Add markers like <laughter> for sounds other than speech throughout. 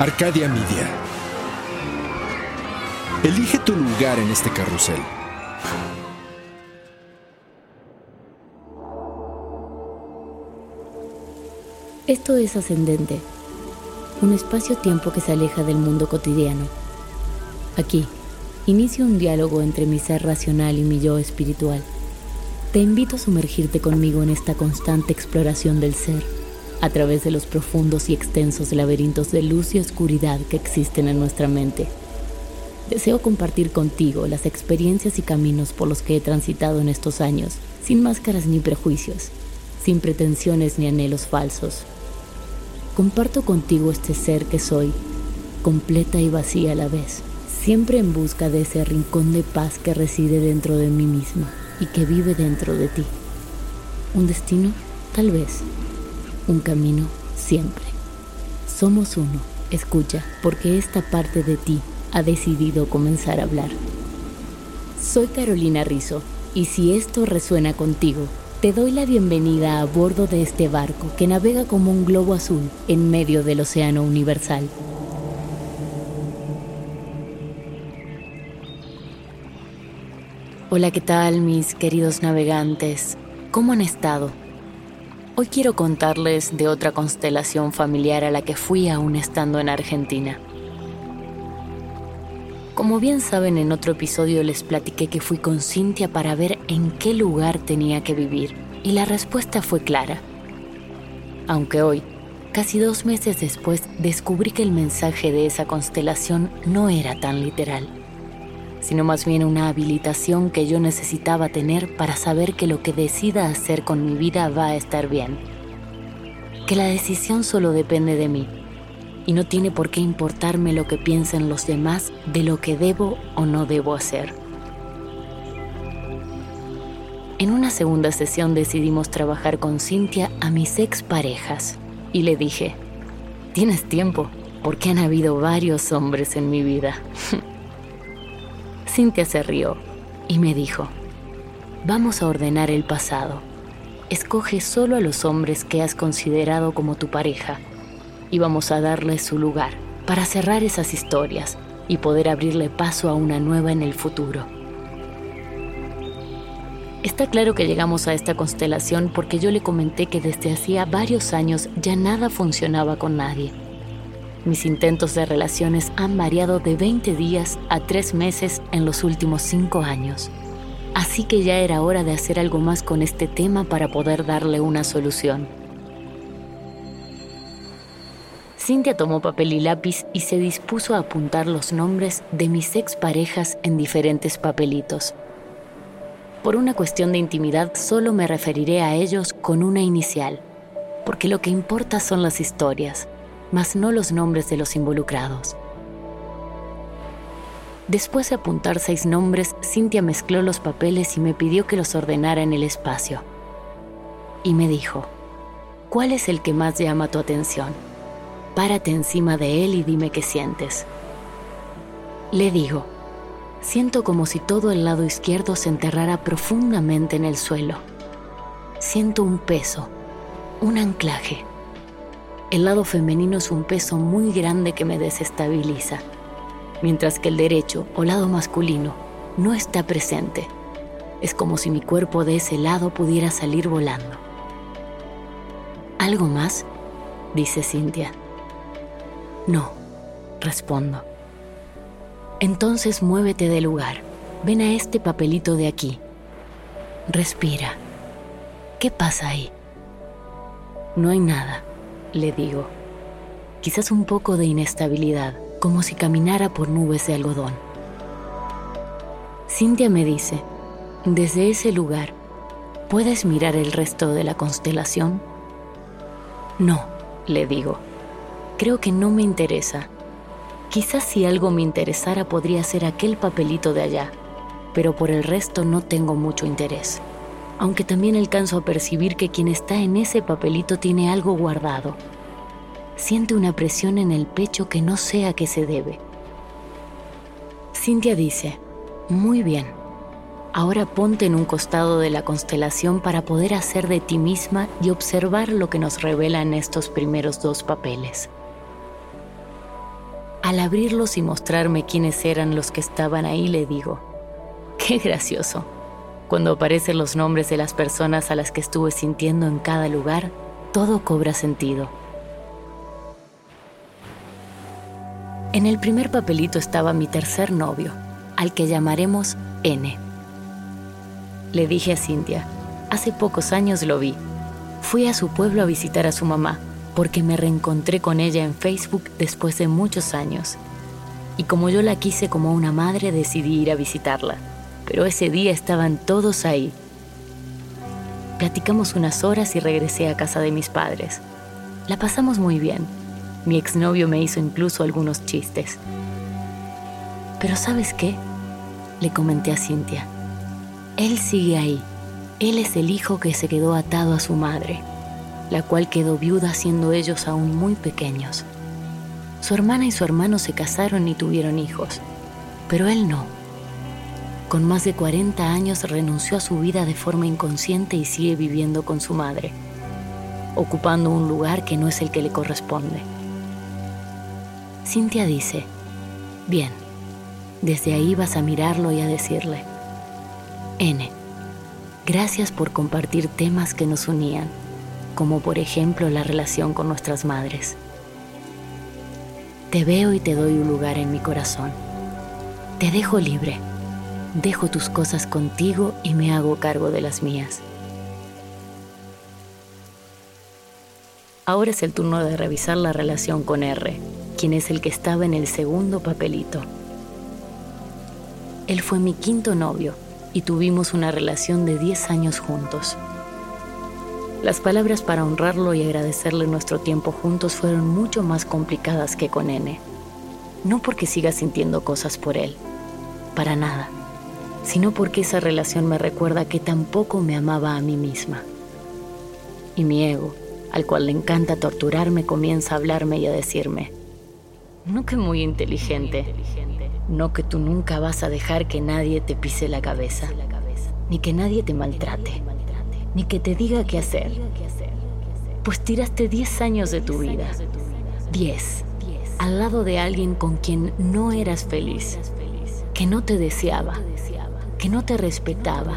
Arcadia Media. Elige tu lugar en este carrusel. Esto es Ascendente, un espacio-tiempo que se aleja del mundo cotidiano. Aquí, inicio un diálogo entre mi ser racional y mi yo espiritual. Te invito a sumergirte conmigo en esta constante exploración del ser, a través de los profundos y extensos laberintos de luz y oscuridad que existen en nuestra mente. Deseo compartir contigo las experiencias y caminos por los que he transitado en estos años, sin máscaras ni prejuicios, sin pretensiones ni anhelos falsos comparto contigo este ser que soy, completa y vacía a la vez, siempre en busca de ese rincón de paz que reside dentro de mí misma y que vive dentro de ti. Un destino, tal vez. Un camino, siempre. Somos uno, escucha, porque esta parte de ti ha decidido comenzar a hablar. Soy Carolina Rizzo, y si esto resuena contigo, te doy la bienvenida a bordo de este barco que navega como un globo azul en medio del océano universal. Hola, ¿qué tal mis queridos navegantes? ¿Cómo han estado? Hoy quiero contarles de otra constelación familiar a la que fui aún estando en Argentina. Como bien saben, en otro episodio les platiqué que fui con Cintia para ver en qué lugar tenía que vivir, y la respuesta fue clara. Aunque hoy, casi dos meses después, descubrí que el mensaje de esa constelación no era tan literal, sino más bien una habilitación que yo necesitaba tener para saber que lo que decida hacer con mi vida va a estar bien, que la decisión solo depende de mí y no tiene por qué importarme lo que piensen los demás de lo que debo o no debo hacer. En una segunda sesión decidimos trabajar con Cintia a mis exparejas y le dije, tienes tiempo porque han habido varios hombres en mi vida. <laughs> Cintia se rió y me dijo, vamos a ordenar el pasado. Escoge solo a los hombres que has considerado como tu pareja y vamos a darle su lugar para cerrar esas historias y poder abrirle paso a una nueva en el futuro. Está claro que llegamos a esta constelación porque yo le comenté que desde hacía varios años ya nada funcionaba con nadie. Mis intentos de relaciones han variado de 20 días a 3 meses en los últimos 5 años. Así que ya era hora de hacer algo más con este tema para poder darle una solución. Cintia tomó papel y lápiz y se dispuso a apuntar los nombres de mis exparejas en diferentes papelitos. Por una cuestión de intimidad solo me referiré a ellos con una inicial, porque lo que importa son las historias, más no los nombres de los involucrados. Después de apuntar seis nombres, Cintia mezcló los papeles y me pidió que los ordenara en el espacio. Y me dijo, ¿cuál es el que más llama tu atención? Párate encima de él y dime qué sientes. Le digo, siento como si todo el lado izquierdo se enterrara profundamente en el suelo. Siento un peso, un anclaje. El lado femenino es un peso muy grande que me desestabiliza, mientras que el derecho o lado masculino no está presente. Es como si mi cuerpo de ese lado pudiera salir volando. ¿Algo más? dice Cintia. No, respondo. Entonces muévete del lugar. Ven a este papelito de aquí. Respira. ¿Qué pasa ahí? No hay nada, le digo. Quizás un poco de inestabilidad, como si caminara por nubes de algodón. Cintia me dice, desde ese lugar, ¿Puedes mirar el resto de la constelación? No, le digo. Creo que no me interesa. Quizás si algo me interesara podría ser aquel papelito de allá, pero por el resto no tengo mucho interés. Aunque también alcanzo a percibir que quien está en ese papelito tiene algo guardado. Siente una presión en el pecho que no sé a qué se debe. Cintia dice, muy bien, ahora ponte en un costado de la constelación para poder hacer de ti misma y observar lo que nos revelan estos primeros dos papeles. Al abrirlos y mostrarme quiénes eran los que estaban ahí, le digo, qué gracioso. Cuando aparecen los nombres de las personas a las que estuve sintiendo en cada lugar, todo cobra sentido. En el primer papelito estaba mi tercer novio, al que llamaremos N. Le dije a Cintia, hace pocos años lo vi. Fui a su pueblo a visitar a su mamá, porque me reencontré con ella en Facebook después de muchos años. Y como yo la quise como una madre, decidí ir a visitarla. Pero ese día estaban todos ahí. Platicamos unas horas y regresé a casa de mis padres. La pasamos muy bien mi exnovio me hizo incluso algunos chistes. Pero ¿sabes qué? Le comenté a Cintia. Él sigue ahí. Él es el hijo que se quedó atado a su madre, la cual quedó viuda siendo ellos aún muy pequeños. Su hermana y su hermano se casaron y tuvieron hijos, pero él no. Con más de 40 años renunció a su vida de forma inconsciente y sigue viviendo con su madre, ocupando un lugar que no es el que le corresponde. Cintia dice, bien, desde ahí vas a mirarlo y a decirle, N, gracias por compartir temas que nos unían, como por ejemplo la relación con nuestras madres. Te veo y te doy un lugar en mi corazón. Te dejo libre, dejo tus cosas contigo y me hago cargo de las mías. Ahora es el turno de revisar la relación con R quien es el que estaba en el segundo papelito. Él fue mi quinto novio y tuvimos una relación de 10 años juntos. Las palabras para honrarlo y agradecerle nuestro tiempo juntos fueron mucho más complicadas que con N. No porque siga sintiendo cosas por él, para nada, sino porque esa relación me recuerda que tampoco me amaba a mí misma. Y mi ego, al cual le encanta torturarme, comienza a hablarme y a decirme, no que muy inteligente. No que tú nunca vas a dejar que nadie te pise la cabeza. Ni que nadie te maltrate. Ni que te diga qué hacer. Pues tiraste 10 años de tu vida. 10. Al lado de alguien con quien no eras feliz. Que no te deseaba. Que no te respetaba.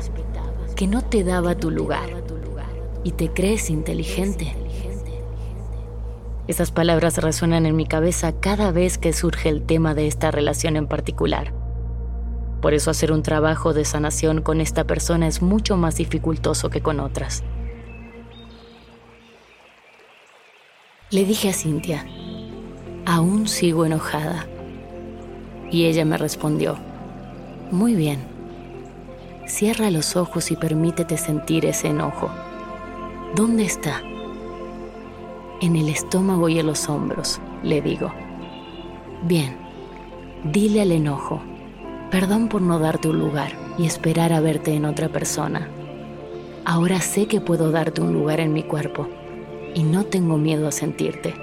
Que no te daba tu lugar. Y te crees inteligente esas palabras resuenan en mi cabeza cada vez que surge el tema de esta relación en particular. Por eso hacer un trabajo de sanación con esta persona es mucho más dificultoso que con otras. Le dije a Cintia, aún sigo enojada. Y ella me respondió, muy bien, cierra los ojos y permítete sentir ese enojo. ¿Dónde está? en el estómago y en los hombros, le digo. Bien, dile al enojo, perdón por no darte un lugar y esperar a verte en otra persona. Ahora sé que puedo darte un lugar en mi cuerpo y no tengo miedo a sentirte.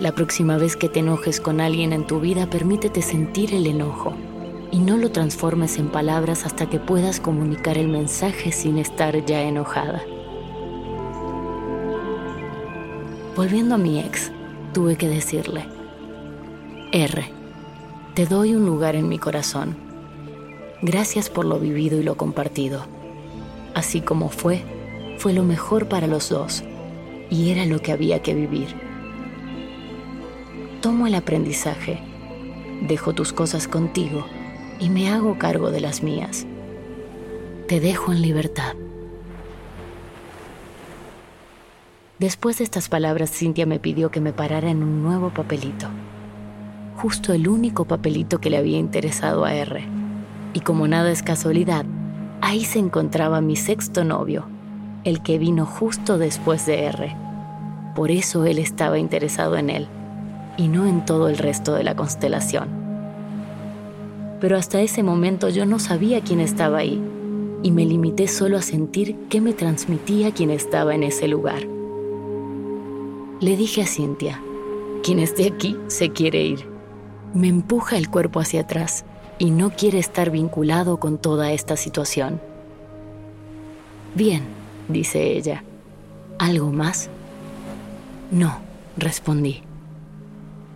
La próxima vez que te enojes con alguien en tu vida, permítete sentir el enojo y no lo transformes en palabras hasta que puedas comunicar el mensaje sin estar ya enojada. Volviendo a mi ex, tuve que decirle, R, te doy un lugar en mi corazón. Gracias por lo vivido y lo compartido. Así como fue, fue lo mejor para los dos y era lo que había que vivir. Tomo el aprendizaje, dejo tus cosas contigo y me hago cargo de las mías. Te dejo en libertad. Después de estas palabras, Cintia me pidió que me parara en un nuevo papelito. Justo el único papelito que le había interesado a R. Y como nada es casualidad, Ahí se encontraba mi sexto novio, el que vino justo después de R. Por eso él estaba interesado en él y no en todo el resto de la constelación. Pero hasta ese momento yo no sabía quién estaba ahí y me limité solo a sentir qué me transmitía quien estaba en ese lugar. Le dije a Cintia, quien esté aquí se quiere ir. Me empuja el cuerpo hacia atrás y no quiere estar vinculado con toda esta situación. Bien, dice ella. ¿Algo más? No, respondí.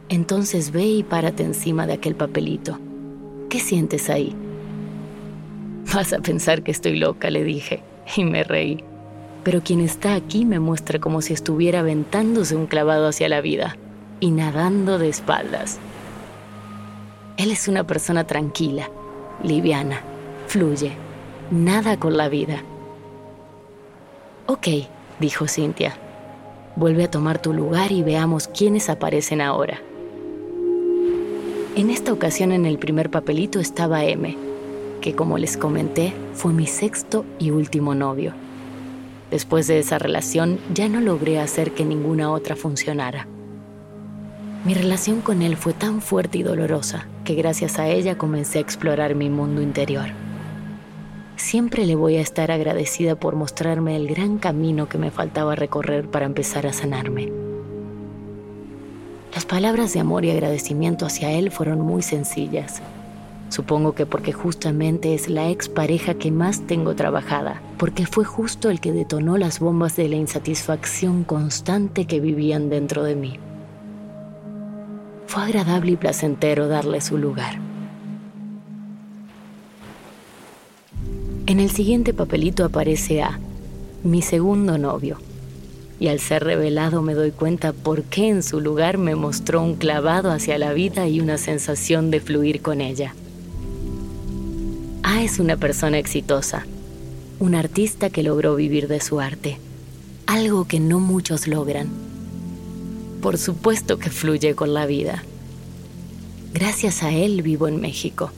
Entonces ve y párate encima de aquel papelito. ¿Qué sientes ahí? Vas a pensar que estoy loca, le dije, y me reí. Pero quien está aquí me muestra como si estuviera aventándose un clavado hacia la vida y nadando de espaldas. Él es una persona tranquila, liviana, fluye, nada con la vida. Ok, dijo Cintia. Vuelve a tomar tu lugar y veamos quiénes aparecen ahora. En esta ocasión en el primer papelito estaba M, que como les comenté fue mi sexto y último novio. Después de esa relación ya no logré hacer que ninguna otra funcionara. Mi relación con él fue tan fuerte y dolorosa que gracias a ella comencé a explorar mi mundo interior. Siempre le voy a estar agradecida por mostrarme el gran camino que me faltaba recorrer para empezar a sanarme. Las palabras de amor y agradecimiento hacia él fueron muy sencillas. Supongo que porque justamente es la expareja que más tengo trabajada, porque fue justo el que detonó las bombas de la insatisfacción constante que vivían dentro de mí. Fue agradable y placentero darle su lugar. En el siguiente papelito aparece A, mi segundo novio y al ser revelado me doy cuenta por qué en su lugar me mostró un clavado hacia la vida y una sensación de fluir con ella. A es una persona exitosa, un artista que logró vivir de su arte, algo que no muchos logran. Por supuesto que fluye con la vida. Gracias a él vivo en México.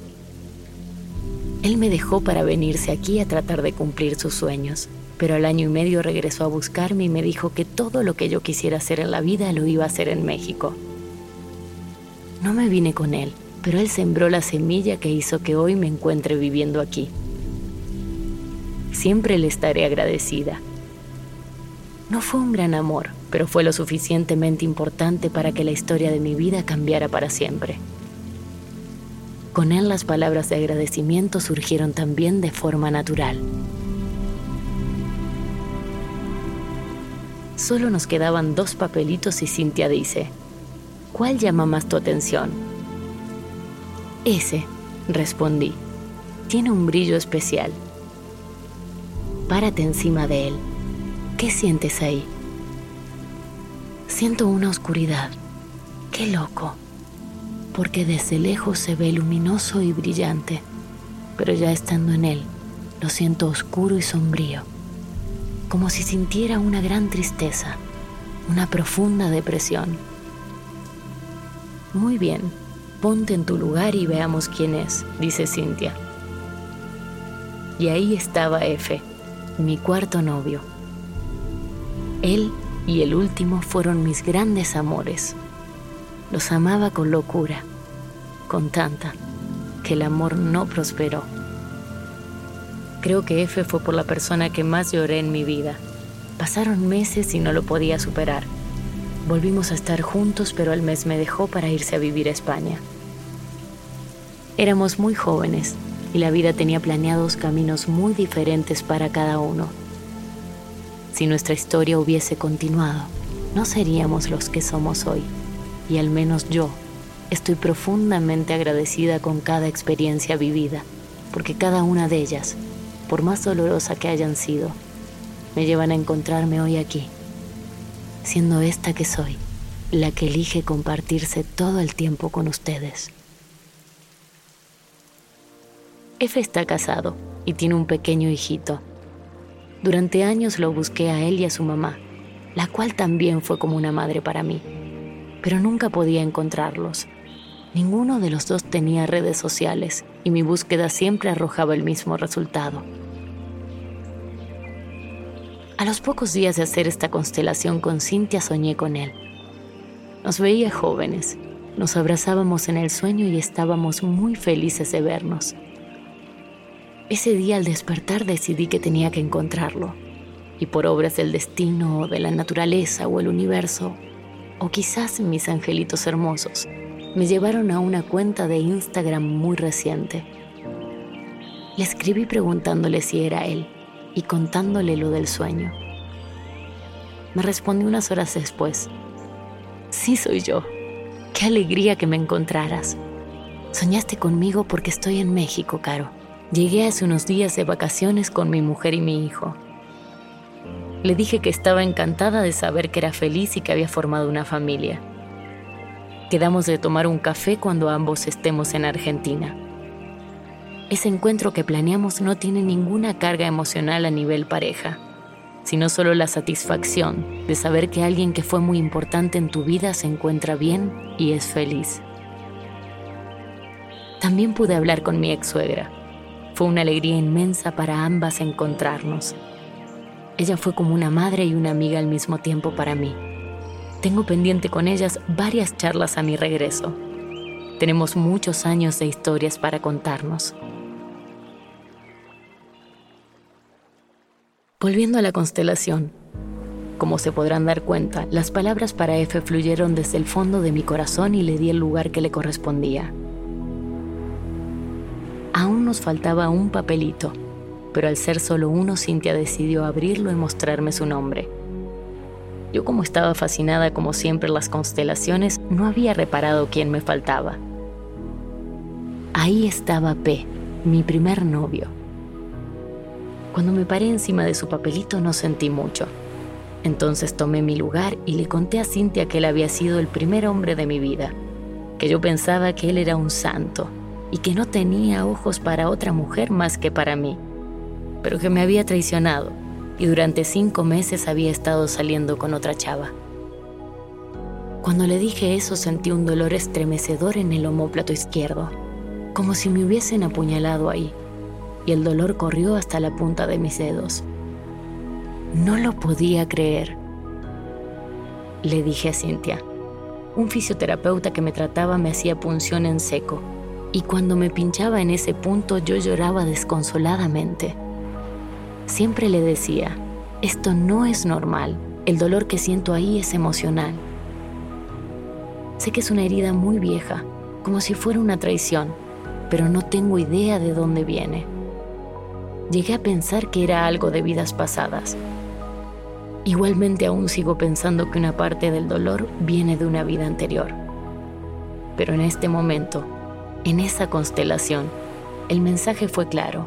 Él me dejó para venirse aquí a tratar de cumplir sus sueños pero al año y medio regresó a buscarme y me dijo que todo lo que yo quisiera hacer en la vida lo iba a hacer en México. No me vine con él, pero él sembró la semilla que hizo que hoy me encuentre viviendo aquí. Siempre le estaré agradecida. No fue un gran amor, pero fue lo suficientemente importante para que la historia de mi vida cambiara para siempre. Con él las palabras de agradecimiento surgieron también de forma natural. Solo nos quedaban dos papelitos y Cintia dice, ¿cuál llama más tu atención? Ese, respondí. Tiene un brillo especial. Párate encima de él. ¿Qué sientes ahí? Siento una oscuridad. Qué loco. Porque desde lejos se ve luminoso y brillante, pero ya estando en él, lo siento oscuro y sombrío como si sintiera una gran tristeza, una profunda depresión. Muy bien, ponte en tu lugar y veamos quién es, dice Cintia. Y ahí estaba F, mi cuarto novio. Él y el último fueron mis grandes amores. Los amaba con locura, con tanta, que el amor no prosperó. Creo que F fue por la persona que más lloré en mi vida. Pasaron meses y no lo podía superar. Volvimos a estar juntos, pero al mes me dejó para irse a vivir a España. Éramos muy jóvenes y la vida tenía planeados caminos muy diferentes para cada uno. Si nuestra historia hubiese continuado, no seríamos los que somos hoy. Y al menos yo estoy profundamente agradecida con cada experiencia vivida, porque cada una de ellas por más dolorosa que hayan sido, me llevan a encontrarme hoy aquí, siendo esta que soy, la que elige compartirse todo el tiempo con ustedes. F está casado y tiene un pequeño hijito. Durante años lo busqué a él y a su mamá, la cual también fue como una madre para mí, pero nunca podía encontrarlos. Ninguno de los dos tenía redes sociales y mi búsqueda siempre arrojaba el mismo resultado A los pocos días de hacer esta constelación con Cintia soñé con él. Nos veía jóvenes, nos abrazábamos en el sueño y estábamos muy felices de vernos. Ese día al despertar decidí que tenía que encontrarlo, y por obras del destino o de la naturaleza o el universo, o quizás mis angelitos hermosos, me llevaron a una cuenta de Instagram muy reciente. Le escribí preguntándole si era él y contándole lo del sueño. Me respondió unas horas después. Sí soy yo. Qué alegría que me encontraras. Soñaste conmigo porque estoy en México, Caro. Llegué hace unos días de vacaciones con mi mujer y mi hijo. Le dije que estaba encantada de saber que era feliz y que había formado una familia. Quedamos de tomar un café cuando ambos estemos en Argentina. Ese encuentro que planeamos no tiene ninguna carga emocional a nivel pareja, sino solo la satisfacción de saber que alguien que fue muy importante en tu vida se encuentra bien y es feliz. También pude hablar con mi ex suegra. Fue una alegría inmensa para ambas encontrarnos. Ella fue como una madre y una amiga al mismo tiempo para mí. Tengo pendiente con ellas varias charlas a mi regreso. Tenemos muchos años de historias para contarnos. Volviendo a la constelación, como se podrán dar cuenta, las palabras para F fluyeron desde el fondo de mi corazón y le di el lugar que le correspondía. Aún nos faltaba un papelito, pero al ser solo uno, Cintia decidió abrirlo y mostrarme su nombre. Yo como estaba fascinada como siempre las constelaciones, no había reparado quién me faltaba. Ahí estaba P, mi primer novio. Cuando me paré encima de su papelito no sentí mucho. Entonces tomé mi lugar y le conté a Cintia que él había sido el primer hombre de mi vida, que yo pensaba que él era un santo y que no tenía ojos para otra mujer más que para mí, pero que me había traicionado y durante cinco meses había estado saliendo con otra chava. Cuando le dije eso sentí un dolor estremecedor en el omóplato izquierdo, como si me hubiesen apuñalado ahí, y el dolor corrió hasta la punta de mis dedos. No lo podía creer. Le dije a Cintia, un fisioterapeuta que me trataba me hacía punción en seco, y cuando me pinchaba en ese punto yo lloraba desconsoladamente. Siempre le decía, esto no es normal, el dolor que siento ahí es emocional. Sé que es una herida muy vieja, como si fuera una traición, pero no tengo idea de dónde viene. Llegué a pensar que era algo de vidas pasadas. Igualmente aún sigo pensando que una parte del dolor viene de una vida anterior. Pero en este momento, en esa constelación, el mensaje fue claro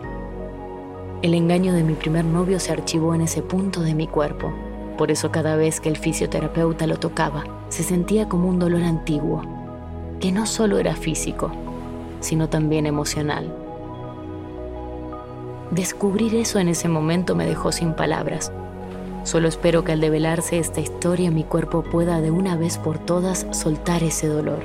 el engaño de mi primer novio se archivó en ese punto de mi cuerpo. Por eso cada vez que el fisioterapeuta lo tocaba, se sentía como un dolor antiguo, que no solo era físico, sino también emocional. Descubrir eso en ese momento me dejó sin palabras. Solo espero que al develarse esta historia mi cuerpo pueda de una vez por todas soltar ese dolor.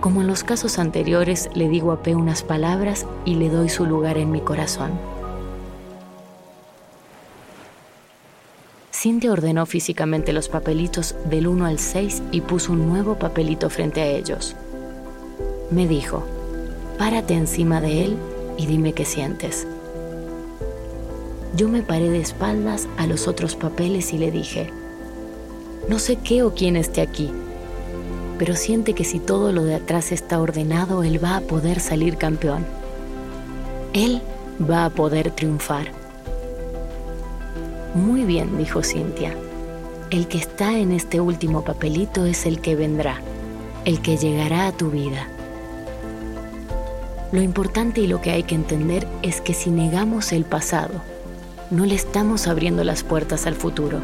Como en los casos anteriores, le digo a P unas palabras y le doy su lugar en mi corazón. Cintia ordenó físicamente los papelitos del 1 al 6 y puso un nuevo papelito frente a ellos. Me dijo, párate encima de él y dime qué sientes. Yo me paré de espaldas a los otros papeles y le dije, no sé qué o quién esté aquí, pero siente que si todo lo de atrás está ordenado, él va a poder salir campeón. Él va a poder triunfar. Muy bien, dijo Cintia. El que está en este último papelito es el que vendrá, el que llegará a tu vida. Lo importante y lo que hay que entender es que si negamos el pasado, no le estamos abriendo las puertas al futuro.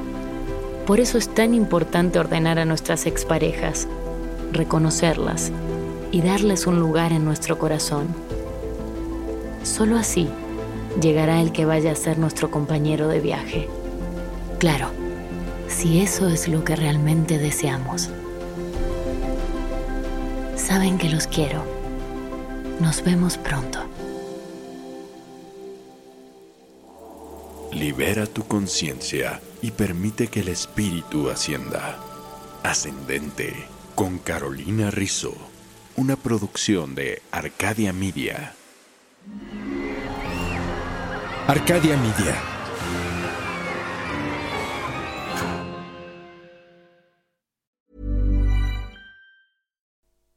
Por eso es tan importante ordenar a nuestras exparejas, reconocerlas y darles un lugar en nuestro corazón. Solo así llegará el que vaya a ser nuestro compañero de viaje. Claro, si eso es lo que realmente deseamos. Saben que los quiero. Nos vemos pronto. Libera tu conciencia y permite que el espíritu ascienda. Ascendente con Carolina Rizzo. Una producción de Arcadia Media. Arcadia Media.